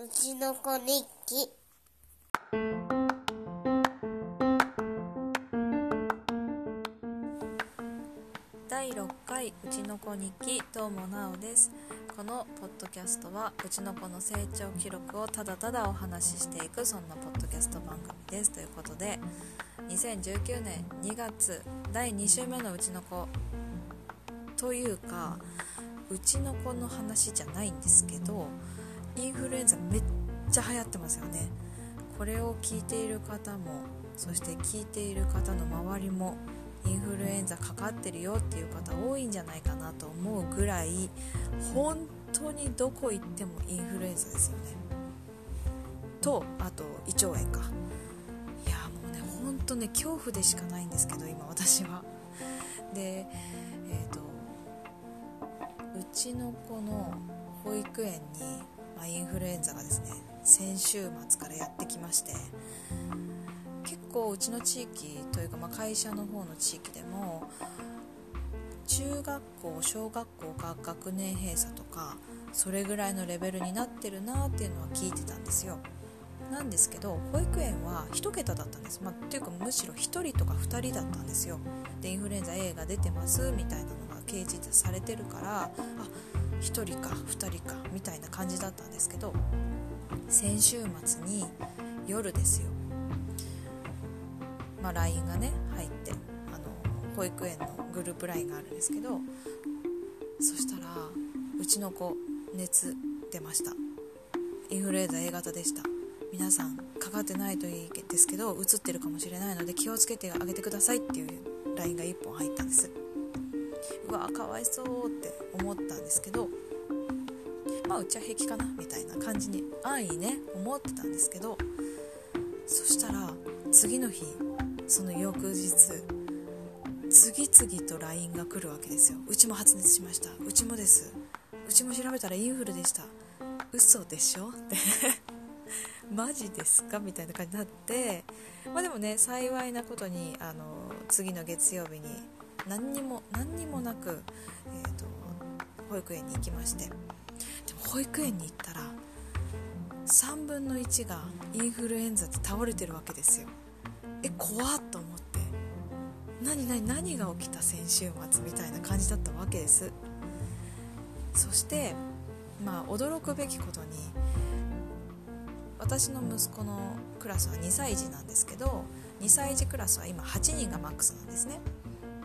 うちの子日記。第6回うちの子日記どうもなおです。このポッドキャストはうちの子の成長記録をただただお話ししていくそんなポッドキャスト番組です。ということで2019年2月第2週目のうちの子。というかうちの子の話じゃないんですけどインフルエンザめっちゃ流行ってますよね。これを聞いている方もそして聞いている方の周りもインフルエンザかかってるよっていう方多いんじゃないかなと思うぐらい本当にどこ行ってもインフルエンザですよね。とあと胃腸炎か。いやもうね本当ね恐怖でしかないんですけど今私は。でえっ、ー、とうちの子の保育園に、まあ、インフルエンザがですね先週末からやってきまして結構うちの地域というか、まあ、会社の方の地域でも中学校小学校が学年閉鎖とかそれぐらいのレベルになってるなっていうのは聞いてたんですよ。なんですけど保育園は1桁だったんです、まあ、っていうかむしろ1人とか2人だったんですよ。でインフルエンザ A が出てますみたいなのが掲示されてるからあ1人か2人かみたいな感じだったんですけど先週末に夜ですよ。まあ、LINE がね入ってあの保育園のグループ LINE があるんですけどそしたらうちの子熱出ました。インフルエンザ A 型でした。皆さんかかってないといいですけどうつってるかもしれないので気をつけてあげてくださいっていう LINE が1本入ったんです。うわかわいそうって思ったんですけどまあうちは平気かなみたいな感じに安易ね思ってたんですけどそしたら次の日その翌日次々と LINE が来るわけですよ。うちも発熱しました。うちもです。うちも調べたらインフルでした。嘘でしょ？って。マジですか？みたいな感じになってまあでもね幸いなことにあの次の月曜日に何にも何にもなく、えーと、保育園に行きまして。でも保育園に行ったら3分の1がインフルエンザで倒れてるわけですよ。え怖っと思って。何何何が起きた先週末みたいな感じだったわけです。そしてまあ驚くべきことに私の息子のクラスは2歳児なんですけど2歳児クラスは今8人がマックスなんですね。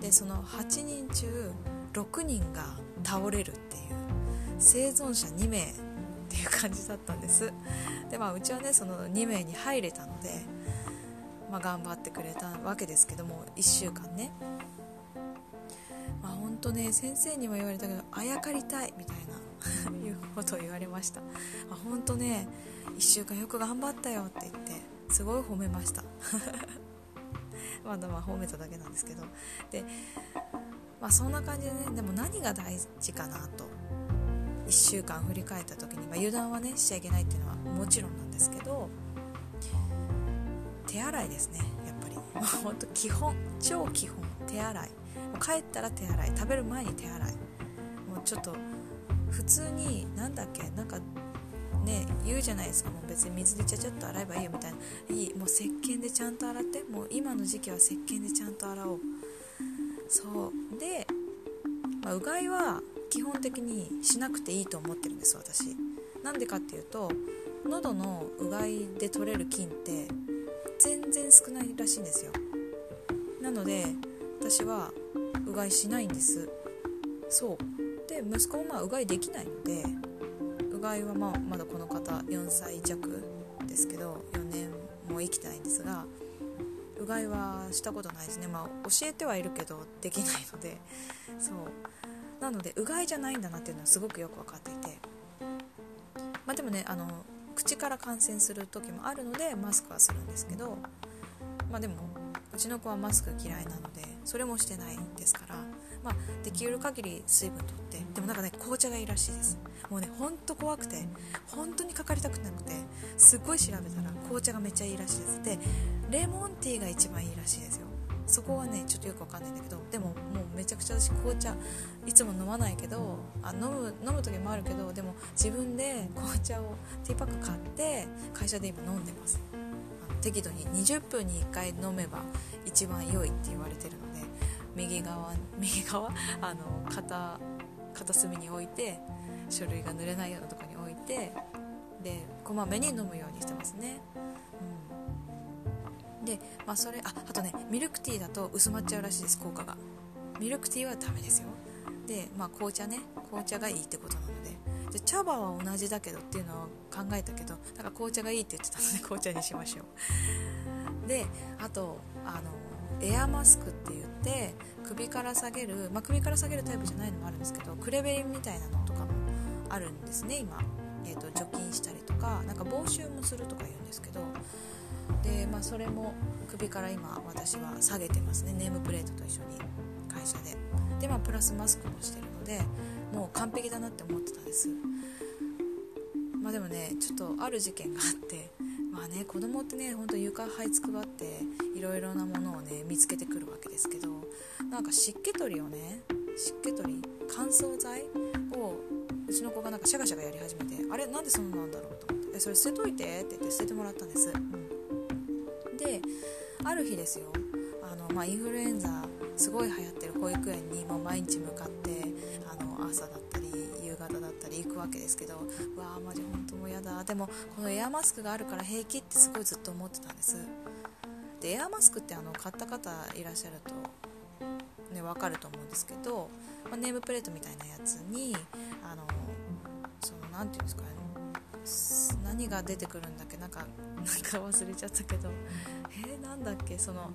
でその8人中6人が倒れるっていう生存者2名っていう感じだったんです。でまあうちはねその2名に入れたのでまあ、頑張ってくれたわけですけども1週間ね。まあ本当ね先生にも言われたけどあやかりたいみたいな いうことを言われました、まあ、本当ね1週間よく頑張ったよって言ってすごい褒めました。ま だまあ褒めただけなんですけど。でまあそんな感じでねでも何が大事かなと。1週間振り返った時に、まあ、油断はねしちゃいけないっていうのはもちろんなんですけど。手洗いですねやっぱり。もうほんと基本超基本手洗い。帰ったら手洗い食べる前に手洗い。もうちょっと普通に何だっけなんかね言うじゃないですか。もう別に水でちゃちゃっと洗えばいいよみたいな。いいもう石鹸でちゃんと洗ってもう今の時期は石鹸でちゃんと洗おう。そう。で、まあ、うがいは基本的にしなくていいと思ってるんです私。なんでかっていうと喉のうがいで取れる菌って全然少ないらしいんですよ。なので私はうがいしないんです。そう。で息子もまあうがいできないのでうがいはまあまだこの方4歳弱ですけど4年も生きてないんですがうがいはしたことないですね。まあ教えてはいるけどできないので そう。なのでうがいじゃないんだなっていうのはすごくよく分かっていて。まあでもねあの口から感染する時もあるのでマスクはするんですけどまあでもうちの子はマスク嫌いなのでそれもしてないんですからまあできる限り水分とってでもなんかね紅茶がいいらしいです。もうねほんと怖くて本当にかかりたくなくてすっごい調べたら紅茶がめっちゃいいらしいです。でレモンティーが一番いいらしいですよ。そこはねちょっとよくわかんないんだけどでももうめちゃくちゃ私紅茶いつも飲まないけどあ飲む飲む時もあるけどでも自分で紅茶をティーパック買って会社で今飲んでます。適度に20分に1回飲めば一番良いって言われてるので右側 右側あの片片隅に置いて書類が濡れないようなとこに置いてでこまめに飲むようにしてますね、うん、で、まあ、それああとねミルクティーだと薄まっちゃうらしいです効果が。ミルクティーはダメですよ。で、まあ、紅茶ね。紅茶がいいってことなので。で茶葉は同じだけどっていうのを考えたけどだから紅茶がいいって言ってたので 紅茶にしましょう。であとあのエアマスクって言って首から下げる、まあ、首から下げるタイプじゃないのもあるんですけどクレベリンみたいなのとかもあるんですね今、えーと、除菌したりとかなんか防臭もするとか言うんですけど。で、まあ、それも首から今私は下げてますね。ネームプレートと一緒に会社で。で、まあ、プラスマスクもしてるのでもう完璧だなって思ってたんです。まあでもねちょっとある事件があってまあね子供ってねほんと床這いつくばっていろいろなものをね見つけてくるわけですけどなんか湿気取りをね湿気取り乾燥剤をうちの子がなんかシャガシャガやり始めてあれなんでそんなんだろうと思って「それ捨てといて」って言って捨ててもらったんです、うん、である日ですよ。あの、まあ、インフルエンザすごい流行ってる保育園にもう毎日向かって朝だったり夕方だったり行くわけですけどうわーマジ本当もうやだ。でもこのエアマスクがあるから平気ってすごいずっと思ってたんです。でエアマスクってあの買った方いらっしゃるとね分かると思うんですけど、まあ、ネームプレートみたいなやつにあのその何て言うんですかね。何が出てくるんだっけ？なんかなんか忘れちゃったけど。えー、なんだっけ？その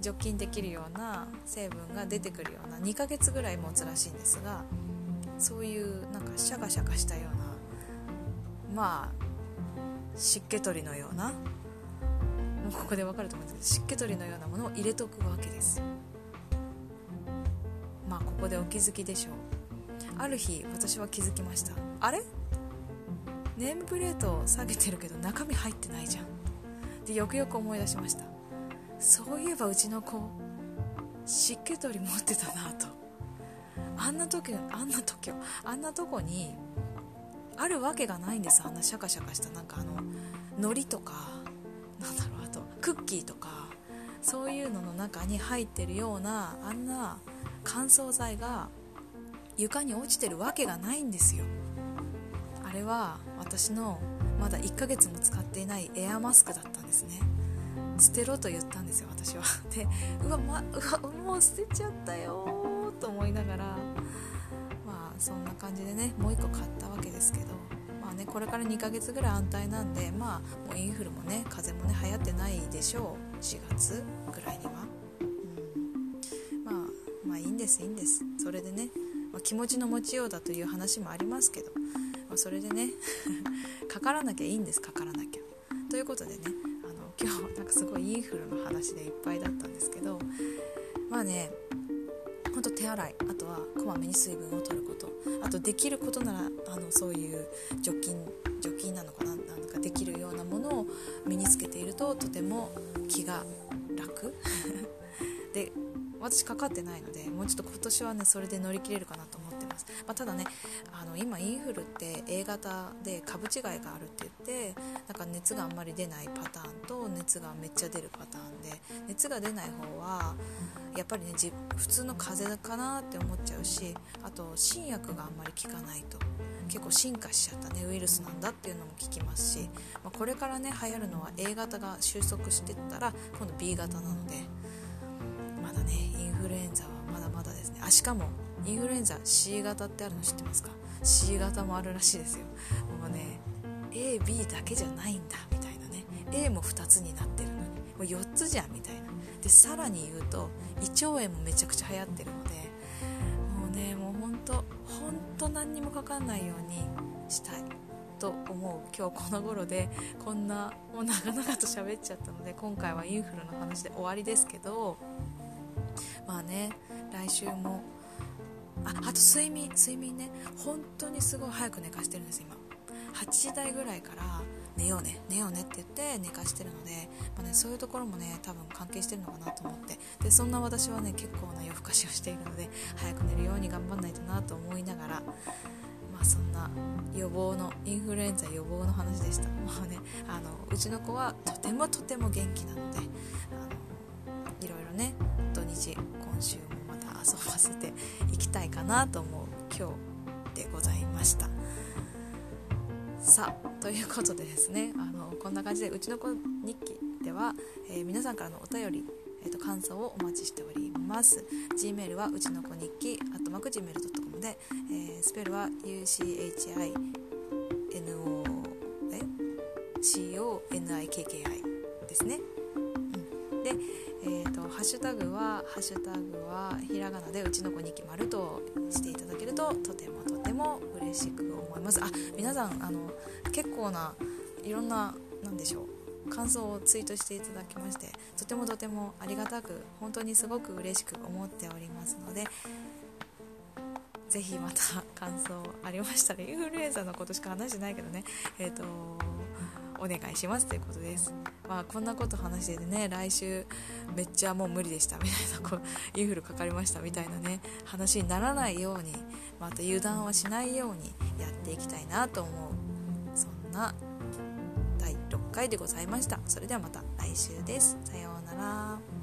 除菌できるような成分が出てくるような2ヶ月ぐらい持つらしいんですがそういうなんかシャカシャカしたようなまあ湿気取りのようなもうここで分かると思うんですけど湿気取りのようなものを入れとくわけですまあここでお気づきでしょう。ある日私は気づきました。あれ？ネームプレート下げてるけど中身入ってないじゃん。でよくよく思い出しました。そういえばうちの子湿気取り持ってたなと。あんな時あんな時あんなとこにあるわけがないんです。あんなシャカシャカしたなんかあの海苔とかなんだろうあとクッキーとかそういうのの中に入ってるようなあんな乾燥剤が床に落ちてるわけがないんですよ。あれは私のまだ1ヶ月も使っていないエアマスクだったんですね。捨てろと言ったんですよ私は。でうわ,、ま、うわもう捨てちゃったよ思いながらまあそんな感じでねもう1個買ったわけですけどまあねこれから2ヶ月ぐらい安泰なんでまあもうインフルもね風邪もね流行ってないでしょう。4月ぐらいには。うん。まあまあいいんですいいんです。それでね、まあ、気持ちの持ちようだという話もありますけど、まあ、それでね かからなきゃいいんですかからなきゃ。ということでねあの今日なんかすごいインフルの話でいっぱいだったんですけどまあねほんと手洗いあとはこまめに水分を取ること。あとできることならあのそういう除菌除菌なのかな？なんかできるようなものを身につけているととても気が楽。で私かかってないのでもうちょっと今年はねそれで乗り切れるかなと思って。ます、まあ、ただねあの今インフルって A 型で株違いがあるって言ってなんか熱があんまり出ないパターンと熱がめっちゃ出るパターンで熱が出ない方はやっぱりね普通の風邪かなって思っちゃうしあと新薬があんまり効かないと結構進化しちゃったねウイルスなんだっていうのも聞きますし、まあ、これからね流行るのは A 型が収束してったら今度 B 型なのでまだねインフルエンザはまだまだですね。あしかもインフルエンザ C 型ってあるの知ってますか？C 型もあるらしいですよ。もうね AB だけじゃないんだみたいなね。A も2つになってるのに。もう4つじゃんみたいな。でさらに言うと胃腸炎もめちゃくちゃ流行ってるのでもうねもうほんとほんと何にもかかんないようにしたいと思う。今日この頃でこんなもう長々と喋っちゃったので今回はインフルの話で終わりですけどまあね来週もああと睡眠睡眠ね。本当にすごい早く寝かしてるんです今。8時台ぐらいから寝ようね。寝ようねって言って寝かしてるので、まあね、そういうところもね多分関係してるのかなと思って。でそんな私はね結構な夜更かしをしているので早く寝るように頑張んないとなと思いながらまあそんな予防のインフルエンザ予防の話でした。もうねあのうちの子はとてもとても元気なのであのいろいろね土日今週も遊ばせていきたいかなと思う今日でございました。さあということでですねあのこんな感じでうちの子日記では、えー、皆さんからのお便りえーと、感想をお待ちしております。Gmail はうちの子日記あとマク Gmail.com で、えー、スペルは UCHINO え？CONIKKI ですね、うん、で、えーと、ハッシュタグはハッシュタグはひらがなでうちの子日記丸としていただけるととてもとても嬉しく思いますあ皆さんあの結構ないろんな何でしょう感想をツイートしていただきましてとてもとてもありがたく本当にすごく嬉しく思っておりますのでぜひまた感想ありましたらインフルエンザのことしか話してないけどねえっ、ー、とお願いしますということです。まあこんなこと話しててね来週めっちゃもう無理でしたみたいなこうインフルかかりましたみたいなね話にならないようにまた油断はしないようにやっていきたいなと思うそんな第6回でございました。それではまた来週です。さようなら。